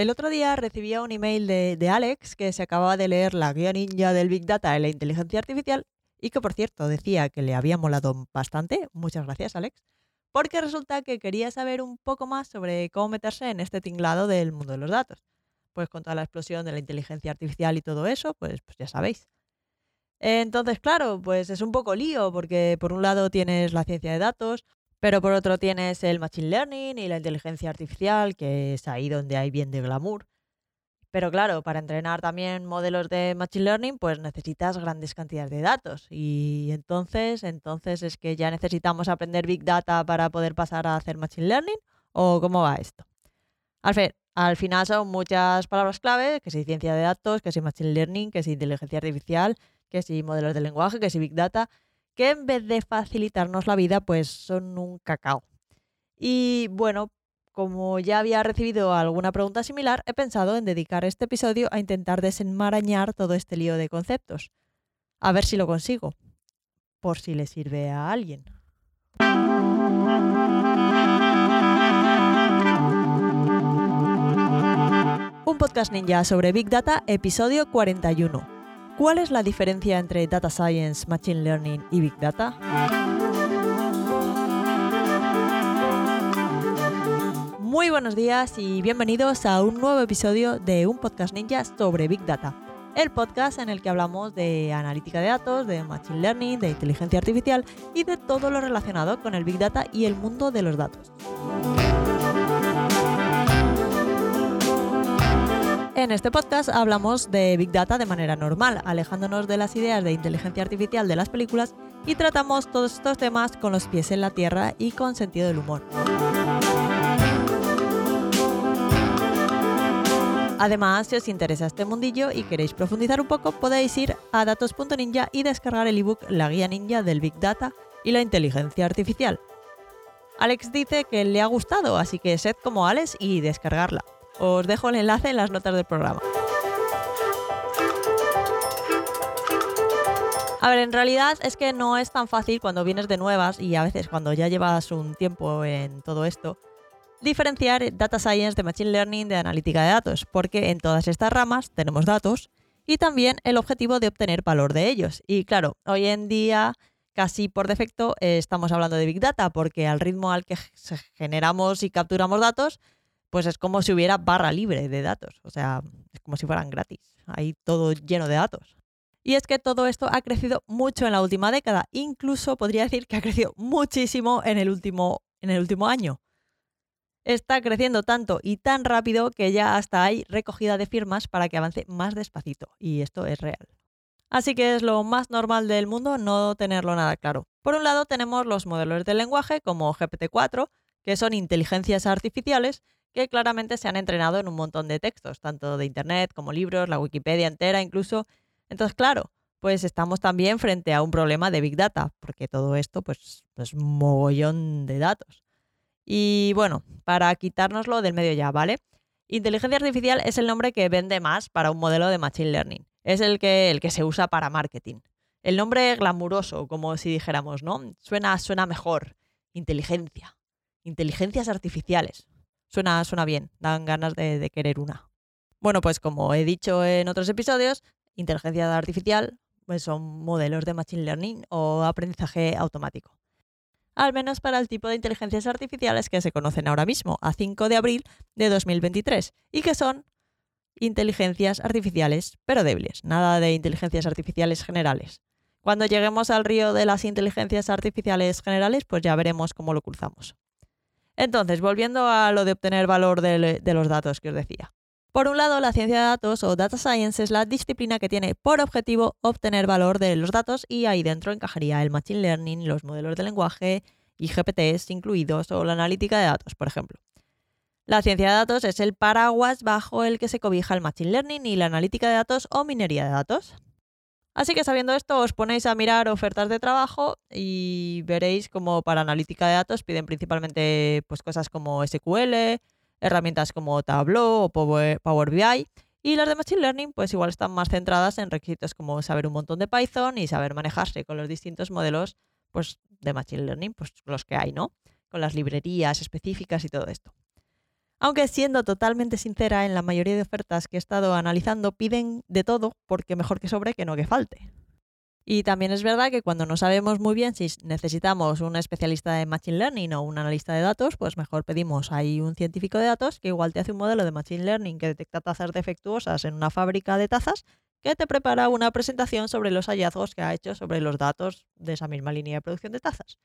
El otro día recibía un email de, Alex que se acababa de leer la guía ninja del Big Data en la inteligencia artificial y que por cierto decía que le había molado bastante. Muchas gracias Alex. Porque resulta que quería saber un poco más sobre cómo meterse en este tinglado del mundo de los datos. Pues con toda la explosión de la inteligencia artificial y todo eso, pues, pues ya sabéis. Entonces, claro, pues es un poco lío porque por un lado tienes la ciencia de datos, pero por otro tienes el machine learning y la inteligencia artificial, que es ahí donde hay bien de glamour. Pero claro, para entrenar también modelos de machine learning, pues necesitas grandes cantidades de datos. Y entonces, entonces es que ya necesitamos aprender big data para poder pasar a hacer machine learning. ¿O cómo va esto? Al, al final son muchas palabras clave, que si ciencia de datos, que si machine learning, que si inteligencia artificial, que si modelos de lenguaje, que si big data, que en vez de facilitarnos la vida, pues son un cacao. Y bueno, como ya había recibido alguna pregunta similar, he pensado en dedicar este episodio a intentar desenmarañar todo este lío de conceptos. A ver si lo consigo. Por si le sirve a alguien. Un podcast ninja sobre Big Data, episodio 41. ¿Cuál es la diferencia entre Data Science, Machine Learning y Big Data? Muy buenos días y bienvenidos a un nuevo episodio de un podcast ninja sobre Big Data. El podcast en el que hablamos de analítica de datos, de Machine Learning, de inteligencia artificial y de todo lo relacionado con el Big Data y el mundo de los datos. En este podcast hablamos de Big Data de manera normal, alejándonos de las ideas de inteligencia artificial de las películas y tratamos todos estos temas con los pies en la tierra y con sentido del humor. Además, si os interesa este mundillo y queréis profundizar un poco, podéis ir a datos.ninja y descargar el ebook La guía ninja del Big Data y la inteligencia artificial. Alex dice que le ha gustado, así que sed como Alex y descargarla. Os dejo el enlace en las notas del programa. A ver, en realidad es que no es tan fácil cuando vienes de nuevas y a veces cuando ya llevas un tiempo en todo esto, diferenciar data science de machine learning de analítica de datos, porque en todas estas ramas tenemos datos y también el objetivo de obtener valor de ellos. Y claro, hoy en día casi por defecto eh, estamos hablando de big data, porque al ritmo al que generamos y capturamos datos, pues es como si hubiera barra libre de datos. O sea, es como si fueran gratis. Hay todo lleno de datos. Y es que todo esto ha crecido mucho en la última década. Incluso podría decir que ha crecido muchísimo en el último, en el último año. Está creciendo tanto y tan rápido que ya hasta hay recogida de firmas para que avance más despacito. Y esto es real. Así que es lo más normal del mundo no tenerlo nada claro. Por un lado tenemos los modelos de lenguaje como GPT-4, que son inteligencias artificiales que claramente se han entrenado en un montón de textos, tanto de Internet como libros, la Wikipedia entera incluso. Entonces, claro, pues estamos también frente a un problema de Big Data, porque todo esto pues, es mogollón de datos. Y bueno, para quitárnoslo del medio ya, ¿vale? Inteligencia artificial es el nombre que vende más para un modelo de Machine Learning. Es el que, el que se usa para marketing. El nombre glamuroso, como si dijéramos, ¿no? Suena, suena mejor. Inteligencia. Inteligencias artificiales. Suena, suena bien, dan ganas de, querer una. Bueno, pues como he dicho en otros episodios, inteligencia artificial pues son modelos de machine learning o aprendizaje automático. Al menos para el tipo de inteligencias artificiales que se conocen ahora mismo, a 5 de abril de 2023, y que son inteligencias artificiales, pero débiles, nada de inteligencias artificiales generales. Cuando lleguemos al río de las inteligencias artificiales generales, pues ya veremos cómo lo cruzamos. Entonces, volviendo a lo de obtener valor de, los datos que os decía. Por un lado, la ciencia de datos o data science es la disciplina que tiene por objetivo obtener valor de los datos y ahí dentro encajaría el machine learning, los modelos de lenguaje y GPTs incluidos o la analítica de datos, por ejemplo. La ciencia de datos es el paraguas bajo el que se cobija el machine learning y la analítica de datos o minería de datos. Así que sabiendo esto, os ponéis a mirar ofertas de trabajo y veréis como para analítica de datos piden principalmente pues, cosas como SQL, herramientas como Tableau o Power, BI. Y las de Machine Learning, pues igual están más centradas en requisitos como saber un montón de Python y saber manejarse con los distintos modelos pues, de Machine Learning, pues los que hay, ¿no? Con las librerías específicas y todo esto. Aunque siendo totalmente sincera, en la mayoría de ofertas que he estado analizando piden de todo porque mejor que sobre que no que falte. Y también es verdad que cuando no sabemos muy bien si necesitamos un especialista de Machine Learning o un analista de datos, pues mejor pedimos ahí un científico de datos que igual te hace un modelo de Machine Learning que detecta tazas defectuosas en una fábrica de tazas, que te prepara una presentación sobre los hallazgos que ha hecho sobre los datos de esa misma línea de producción de tazas.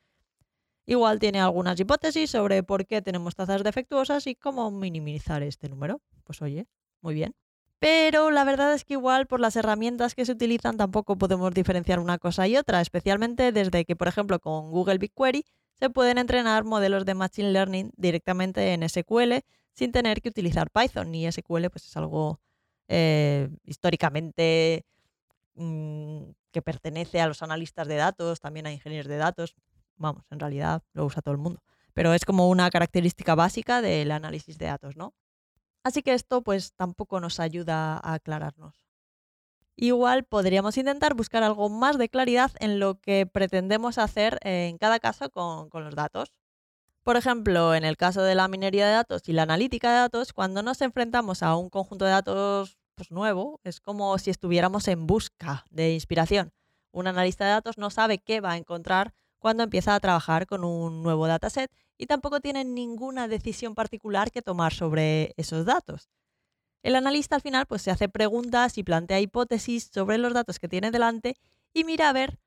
Igual tiene algunas hipótesis sobre por qué tenemos tazas defectuosas y cómo minimizar este número. Pues oye, muy bien. Pero la verdad es que igual por las herramientas que se utilizan tampoco podemos diferenciar una cosa y otra, especialmente desde que, por ejemplo, con Google BigQuery se pueden entrenar modelos de Machine Learning directamente en SQL sin tener que utilizar Python. Y SQL pues, es algo eh, históricamente mm, que pertenece a los analistas de datos, también a ingenieros de datos vamos, en realidad lo usa todo el mundo. Pero es como una característica básica del análisis de datos, ¿no? Así que esto pues tampoco nos ayuda a aclararnos. Igual podríamos intentar buscar algo más de claridad en lo que pretendemos hacer en cada caso con, con, los datos. Por ejemplo, en el caso de la minería de datos y la analítica de datos, cuando nos enfrentamos a un conjunto de datos pues, nuevo, es como si estuviéramos en busca de inspiración. Un analista de datos no sabe qué va a encontrar cuando empieza a trabajar con un nuevo dataset y tampoco tiene ninguna decisión particular que tomar sobre esos datos. El analista al final pues, se hace preguntas y plantea hipótesis sobre los datos que tiene delante y mira a ver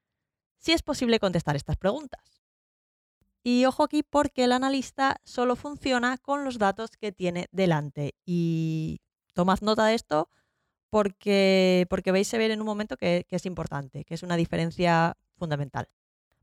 si es posible contestar estas preguntas. Y ojo aquí porque el analista solo funciona con los datos que tiene delante. Y tomad nota de esto porque, porque veis a ver en un momento que es importante, que es una diferencia fundamental.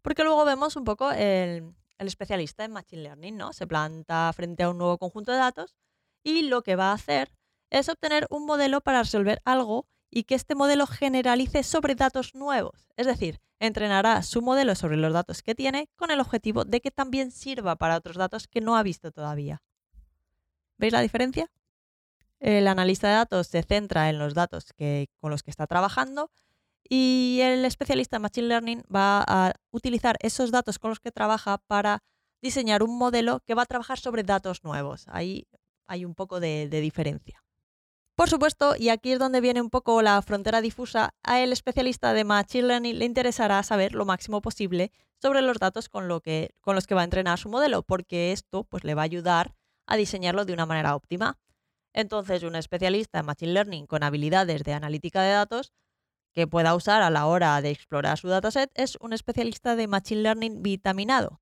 Porque luego vemos un poco el, especialista en Machine Learning, ¿no? Se planta frente a un nuevo conjunto de datos y lo que va a hacer es obtener un modelo para resolver algo y que este modelo generalice sobre datos nuevos. Es decir, entrenará su modelo sobre los datos que tiene con el objetivo de que también sirva para otros datos que no ha visto todavía. ¿Veis la diferencia? El analista de datos se centra en los datos con los que está trabajando y el especialista en Machine Learning va a utilizar esos datos con los que trabaja para diseñar un modelo que va a trabajar sobre datos nuevos. Ahí hay un poco de, diferencia. Por supuesto, y aquí es donde viene un poco la frontera difusa, a el especialista de Machine Learning le interesará saber lo máximo posible sobre los datos con, con los que va a entrenar su modelo, porque esto pues, le va a ayudar a diseñarlo de una manera óptima. Entonces, un especialista en Machine Learning con habilidades de analítica de datos que pueda usar a la hora de explorar su dataset es un especialista de Machine Learning vitaminado.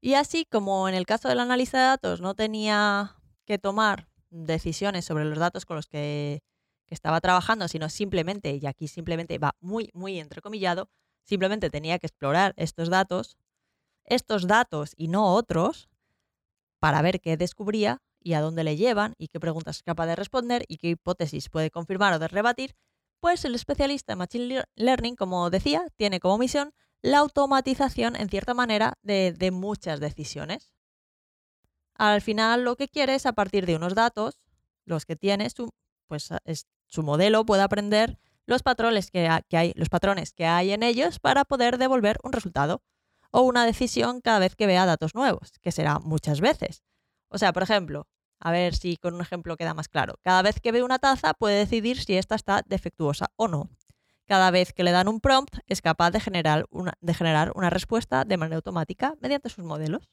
Y así como en el caso del analista de datos no tenía que tomar decisiones sobre los datos con los que, estaba trabajando, sino simplemente, y aquí simplemente va muy, muy entrecomillado, simplemente tenía que explorar estos datos, estos datos y no otros, para ver qué descubría y a dónde le llevan y qué preguntas es capaz de responder y qué hipótesis puede confirmar o de rebatir, pues el especialista en Machine Learning, como decía, tiene como misión la automatización, en cierta manera, de, muchas decisiones. Al final lo que quiere es, a partir de unos datos, los que tiene, su, pues su modelo puede aprender los patrones que, hay, los patrones que hay en ellos para poder devolver un resultado o una decisión cada vez que vea datos nuevos, que será muchas veces. O sea, por ejemplo, a ver si con un ejemplo queda más claro. Cada vez que ve una taza puede decidir si esta está defectuosa o no. Cada vez que le dan un prompt es capaz de generar una, respuesta de manera automática mediante sus modelos.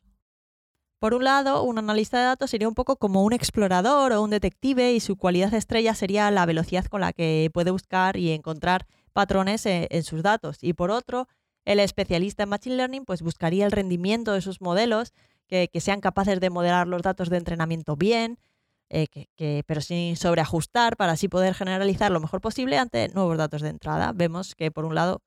Por un lado, un analista de datos sería un poco como un explorador o un detective y su cualidad estrella sería la velocidad con la que puede buscar y encontrar patrones en, en sus datos. Y por otro, el especialista en Machine Learning pues buscaría el rendimiento de sus modelos que, sean capaces de modelar los datos de entrenamiento bien, eh, que, pero sin sobreajustar para así poder generalizar lo mejor posible ante nuevos datos de entrada. Vemos que por un lado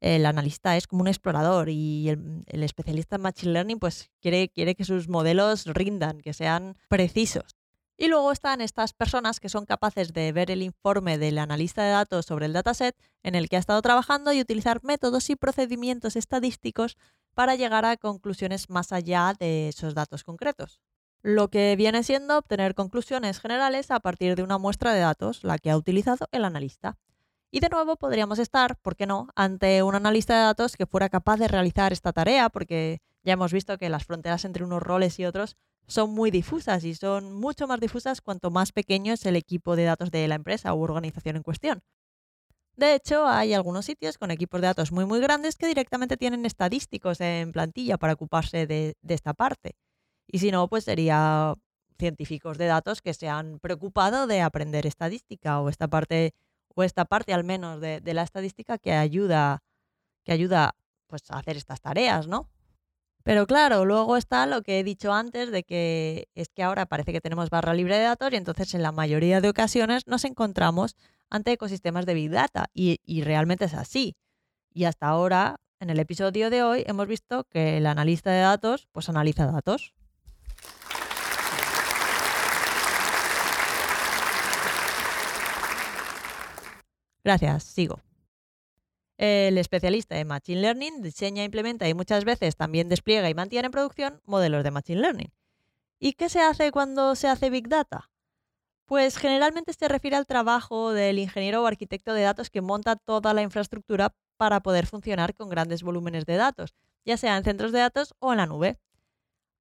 el analista es como un explorador y el, especialista en Machine Learning pues quiere, quiere que sus modelos rindan, que sean precisos. Y luego están estas personas que son capaces de ver el informe del analista de datos sobre el dataset en el que ha estado trabajando y utilizar métodos y procedimientos estadísticos para llegar a conclusiones más allá de esos datos concretos. Lo que viene siendo obtener conclusiones generales a partir de una muestra de datos, la que ha utilizado el analista. Y de nuevo podríamos estar, ¿por qué no?, ante un analista de datos que fuera capaz de realizar esta tarea, porque ya hemos visto que las fronteras entre unos roles y otros son muy difusas y son mucho más difusas cuanto más pequeño es el equipo de datos de la empresa u organización en cuestión. De hecho, hay algunos sitios con equipos de datos muy muy grandes que directamente tienen estadísticos en plantilla para ocuparse de, esta parte. Y si no, pues sería científicos de datos que se han preocupado de aprender estadística o esta parte, o esta parte al menos de, de la estadística que ayuda, que ayuda pues, a hacer estas tareas, ¿no? Pero claro, luego está lo que he dicho antes de que es que ahora parece que tenemos barra libre de datos y entonces en la mayoría de ocasiones nos encontramos ante ecosistemas de Big Data y, realmente es así. Y hasta ahora, en el episodio de hoy, hemos visto que el analista de datos pues analiza datos. Gracias, sigo. El especialista en Machine Learning diseña, implementa y muchas veces también despliega y mantiene en producción modelos de Machine Learning. ¿Y qué se hace cuando se hace Big Data? Pues generalmente se refiere al trabajo del ingeniero o arquitecto de datos que monta toda la infraestructura para poder funcionar con grandes volúmenes de datos, ya sea en centros de datos o en la nube.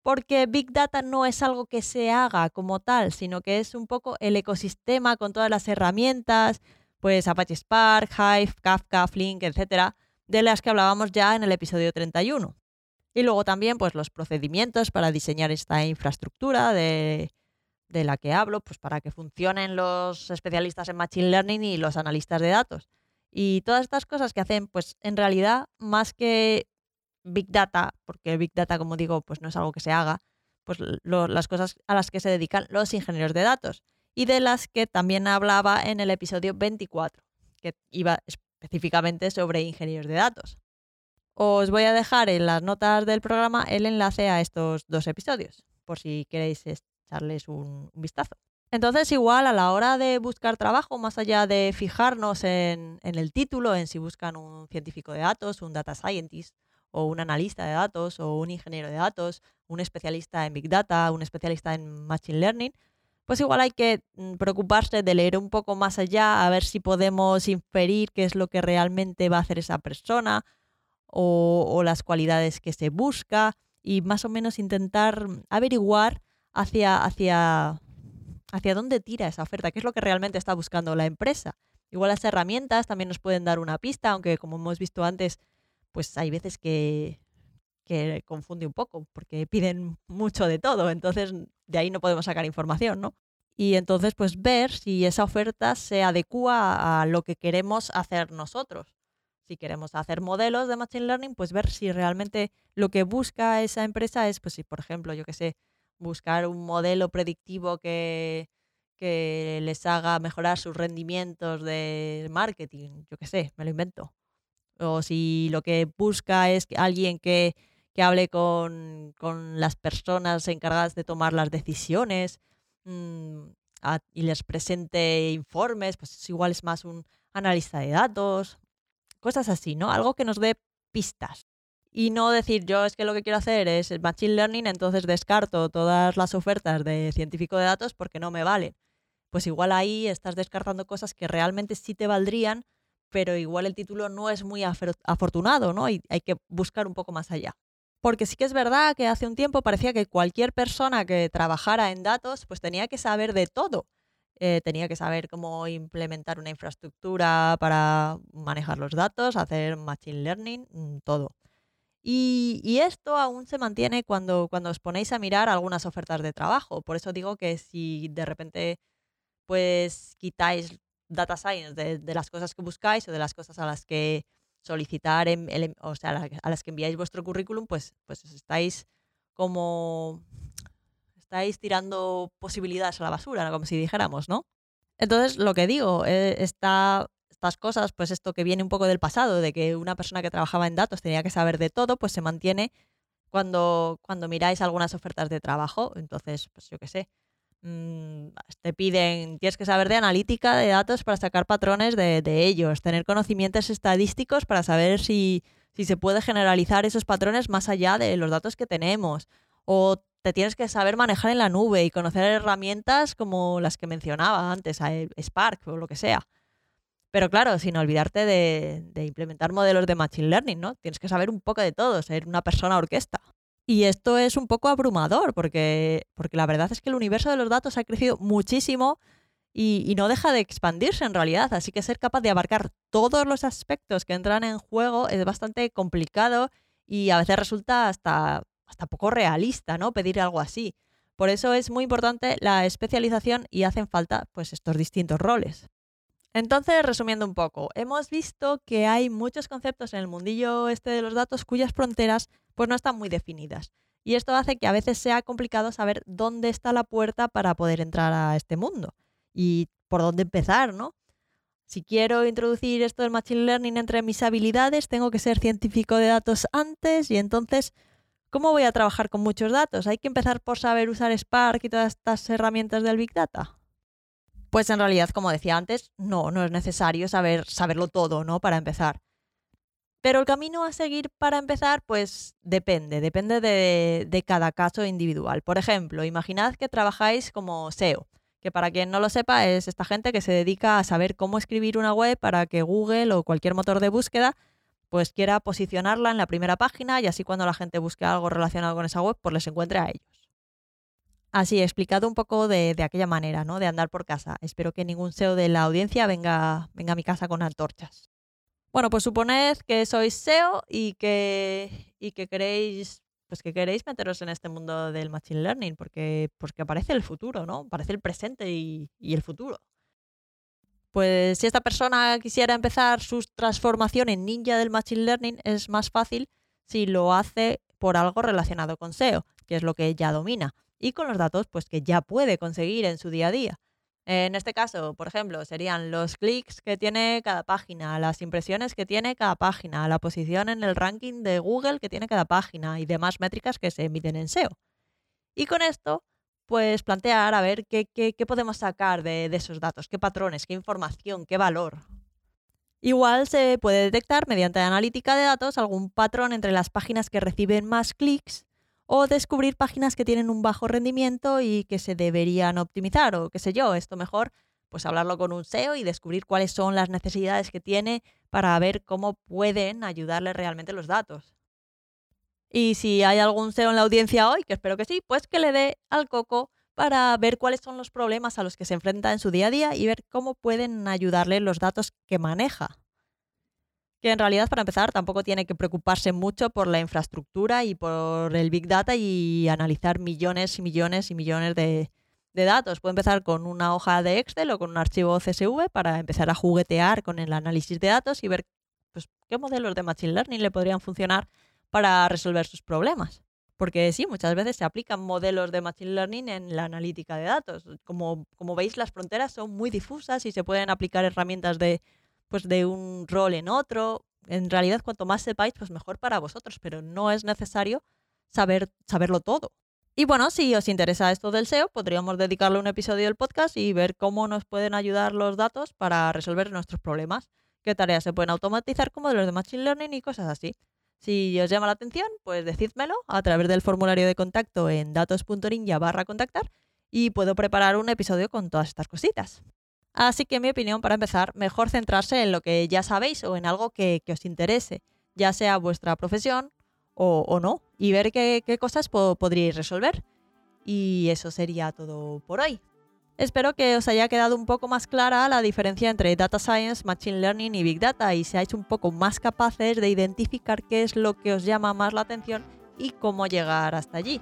Porque Big Data no es algo que se haga como tal, sino que es un poco el ecosistema con todas las herramientas, pues Apache Spark, Hive, Kafka, Flink, etcétera, de las que hablábamos ya en el episodio 31. Y luego también pues los procedimientos para diseñar esta infraestructura de, de la que hablo, pues para que funcionen los especialistas en Machine Learning y los analistas de datos. Y todas estas cosas que hacen, pues en realidad, más que Big Data, porque Big Data, como digo, pues no es algo que se haga, pues las cosas a las que se dedican los ingenieros de datos y de las que también hablaba en el episodio 24, que iba específicamente sobre ingenieros de datos. Os voy a dejar en las notas del programa el enlace a estos dos episodios, por si queréis echarles un, vistazo. Entonces, igual a la hora de buscar trabajo, más allá de fijarnos en, el título, en si buscan un científico de datos, un data scientist, o un analista de datos, o un ingeniero de datos, un especialista en Big Data, un especialista en Machine Learning, pues igual hay que mm, preocuparse de leer un poco más allá, a ver si podemos inferir qué es lo que realmente va a hacer esa persona o, las cualidades que se busca y más o menos intentar averiguar hacia, hacia, hacia dónde tira esa oferta, qué es lo que realmente está buscando la empresa. Igual las herramientas también nos pueden dar una pista, aunque como hemos visto antes, pues hay veces que, que confunde un poco, porque piden mucho de todo, entonces de ahí no podemos sacar información, ¿no? Y entonces, pues ver si esa oferta se adecua a lo que queremos hacer nosotros. Si queremos hacer modelos de Machine Learning, pues ver si realmente lo que busca esa empresa es, pues si por ejemplo, yo qué sé, buscar un modelo predictivo que, que les haga mejorar sus rendimientos de marketing, yo qué sé, me lo invento. O si lo que busca es alguien que que hable con, las personas encargadas de tomar las decisiones mm, y les presente informes, pues igual es más un analista de datos, cosas así, ¿no? Algo que nos dé pistas. Y no decir, yo es que lo que quiero hacer es Machine Learning, entonces descarto todas las ofertas de científico de datos porque no me valen. Pues igual ahí estás descartando cosas que realmente sí te valdrían, pero igual el título no es muy afortunado, ¿no? Hay que buscar un poco más allá. Porque sí que es verdad que hace un tiempo parecía que cualquier persona que trabajara en datos pues tenía que saber de todo. Eh, tenía que saber cómo implementar una infraestructura para manejar los datos, hacer machine learning, mm, todo. Y, esto aún se mantiene cuando, cuando os ponéis a mirar algunas ofertas de trabajo. Por eso digo que si de repente pues quitáis data science de las cosas que buscáis o de las cosas a las que solicitar, el, o sea, a las que enviáis vuestro currículum, pues, pues estáis como estáis tirando posibilidades a la basura, como si dijéramos, ¿no? Entonces, lo que digo, eh, estas cosas, pues esto que viene un poco del pasado, de que una persona que trabajaba en datos tenía que saber de todo, pues se mantiene cuando, cuando miráis algunas ofertas de trabajo. Entonces, pues yo qué sé, Mm, te piden, tienes que saber de analítica de datos para sacar patrones de, ellos, tener conocimientos estadísticos para saber si, si, se puede generalizar esos patrones más allá de los datos que tenemos. O te tienes que saber manejar en la nube y conocer herramientas como las que mencionaba antes, Spark o lo que sea. Pero claro, sin olvidarte de, implementar modelos de Machine Learning, ¿no? Tienes que saber un poco de todo, ser una persona orquesta. Y esto es un poco abrumador porque, porque la verdad es que el universo de los datos ha crecido muchísimo y, y, no deja de expandirse en realidad. Así que ser capaz de abarcar todos los aspectos que entran en juego es bastante complicado y a veces resulta hasta, hasta poco realista, ¿no? Pedir algo así. Por eso es muy importante la especialización y hacen falta pues estos distintos roles. Entonces, resumiendo un poco, hemos visto que hay muchos conceptos en el mundillo este de los datos cuyas fronteras pues no están muy definidas. Y esto hace que a veces sea complicado saber dónde está la puerta para poder entrar a este mundo y por dónde empezar, ¿no? Si quiero introducir esto del Machine Learning entre mis habilidades, tengo que ser científico de datos antes y entonces, ¿cómo voy a trabajar con muchos datos? ¿Hay que empezar por saber usar Spark y todas estas herramientas del Big Data? Pues en realidad, como decía antes, no, no es necesario saber, saberlo todo, ¿no? Para empezar. Pero el camino a seguir para empezar, pues depende, depende de, de, cada caso individual. Por ejemplo, imaginad que trabajáis como SEO, que para quien no lo sepa es esta gente que se dedica a saber cómo escribir una web para que Google o cualquier motor de búsqueda pues quiera posicionarla en la primera página y así cuando la gente busque algo relacionado con esa web, pues les encuentre a ellos. Así, explicado un poco de, aquella manera, ¿no? De andar por casa. Espero que ningún SEO de la audiencia venga, venga a mi casa con antorchas. Bueno, pues suponed que sois SEO y que, y que queréis pues que queréis meteros en este mundo del Machine Learning, porque, porque parece el futuro, ¿no? Parece el presente y, y el futuro. Pues si esta persona quisiera empezar su transformación en ninja del Machine Learning, es más fácil si lo hace por algo relacionado con SEO, que es lo que ya domina y con los datos pues, que ya puede conseguir en su día a día. En este caso, por ejemplo, serían los clics que tiene cada página, las impresiones que tiene cada página, la posición en el ranking de Google que tiene cada página y demás métricas que se emiten en SEO. Y con esto, pues plantear a ver qué, qué, podemos sacar de, de esos datos, qué patrones, qué información, qué valor. Igual se puede detectar mediante analítica de datos algún patrón entre las páginas que reciben más clics o descubrir páginas que tienen un bajo rendimiento y que se deberían optimizar o qué sé yo, esto mejor pues hablarlo con un SEO y descubrir cuáles son las necesidades que tiene para ver cómo pueden ayudarle realmente los datos. Y si hay algún SEO en la audiencia hoy, que espero que sí, pues que le dé al coco para ver cuáles son los problemas a los que se enfrenta en su día a día y ver cómo pueden ayudarle los datos que maneja que en realidad para empezar tampoco tiene que preocuparse mucho por la infraestructura y por el Big Data y analizar millones y millones y millones de, datos. Puede empezar con una hoja de Excel o con un archivo CSV para empezar a juguetear con el análisis de datos y ver pues, qué modelos de Machine Learning le podrían funcionar para resolver sus problemas. Porque sí, muchas veces se aplican modelos de Machine Learning en la analítica de datos. Como, como veis, las fronteras son muy difusas y se pueden aplicar herramientas de pues de un rol en otro. En realidad, cuanto más sepáis, pues mejor para vosotros, pero no es necesario saber, saberlo todo. Y bueno, si os interesa esto del SEO, podríamos dedicarle un episodio del podcast y ver cómo nos pueden ayudar los datos para resolver nuestros problemas, qué tareas se pueden automatizar como de los de Machine Learning y cosas así. Si os llama la atención, pues decídmelo a través del formulario de contacto en datos.ninja barra contactar y puedo preparar un episodio con todas estas cositas. Así que, en mi opinión, para empezar, mejor centrarse en lo que ya sabéis o en algo que, os interese, ya sea vuestra profesión o, no, y ver qué, cosas podríais resolver. Y eso sería todo por hoy. Espero que os haya quedado un poco más clara la diferencia entre Data Science, Machine Learning y Big Data y seáis un poco más capaces de identificar qué es lo que os llama más la atención y cómo llegar hasta allí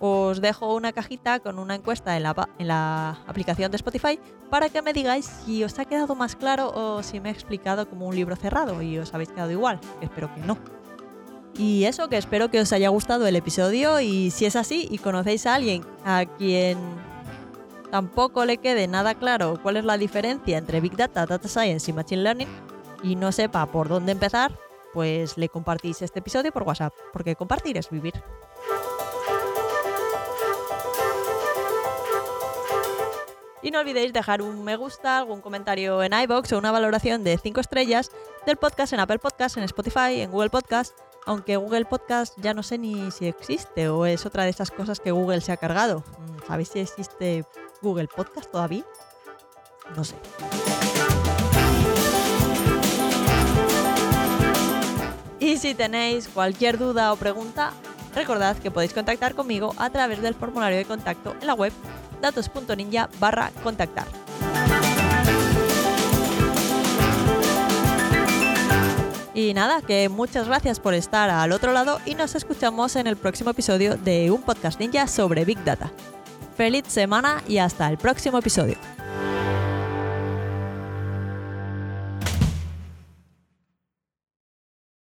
os dejo una cajita con una encuesta en la, aplicación de Spotify para que me digáis si os ha quedado más claro o si me he explicado como un libro cerrado y os habéis quedado igual. Espero que no. Y eso, que espero que os haya gustado el episodio y si es así y conocéis a alguien a quien tampoco le quede nada claro cuál es la diferencia entre Big Data, Data Science y Machine Learning y no sepa por dónde empezar, pues le compartís este episodio por WhatsApp, porque compartir es vivir. Y no olvidéis dejar un me gusta, algún comentario en iBox o una valoración de 5 estrellas del podcast en Apple Podcast, en Spotify, en Google Podcast. Aunque Google Podcast ya no sé ni si existe o es otra de esas cosas que Google se ha cargado. Mm, ¿Sabéis si existe Google Podcast todavía? No sé. Y si tenéis cualquier duda o pregunta, Recordad que podéis contactar conmigo a través del formulario de contacto en la web datos.ninja barra contactar. Y nada, que muchas gracias por estar al otro lado y nos escuchamos en el próximo episodio de un podcast ninja sobre Big Data. Feliz semana y hasta el próximo episodio.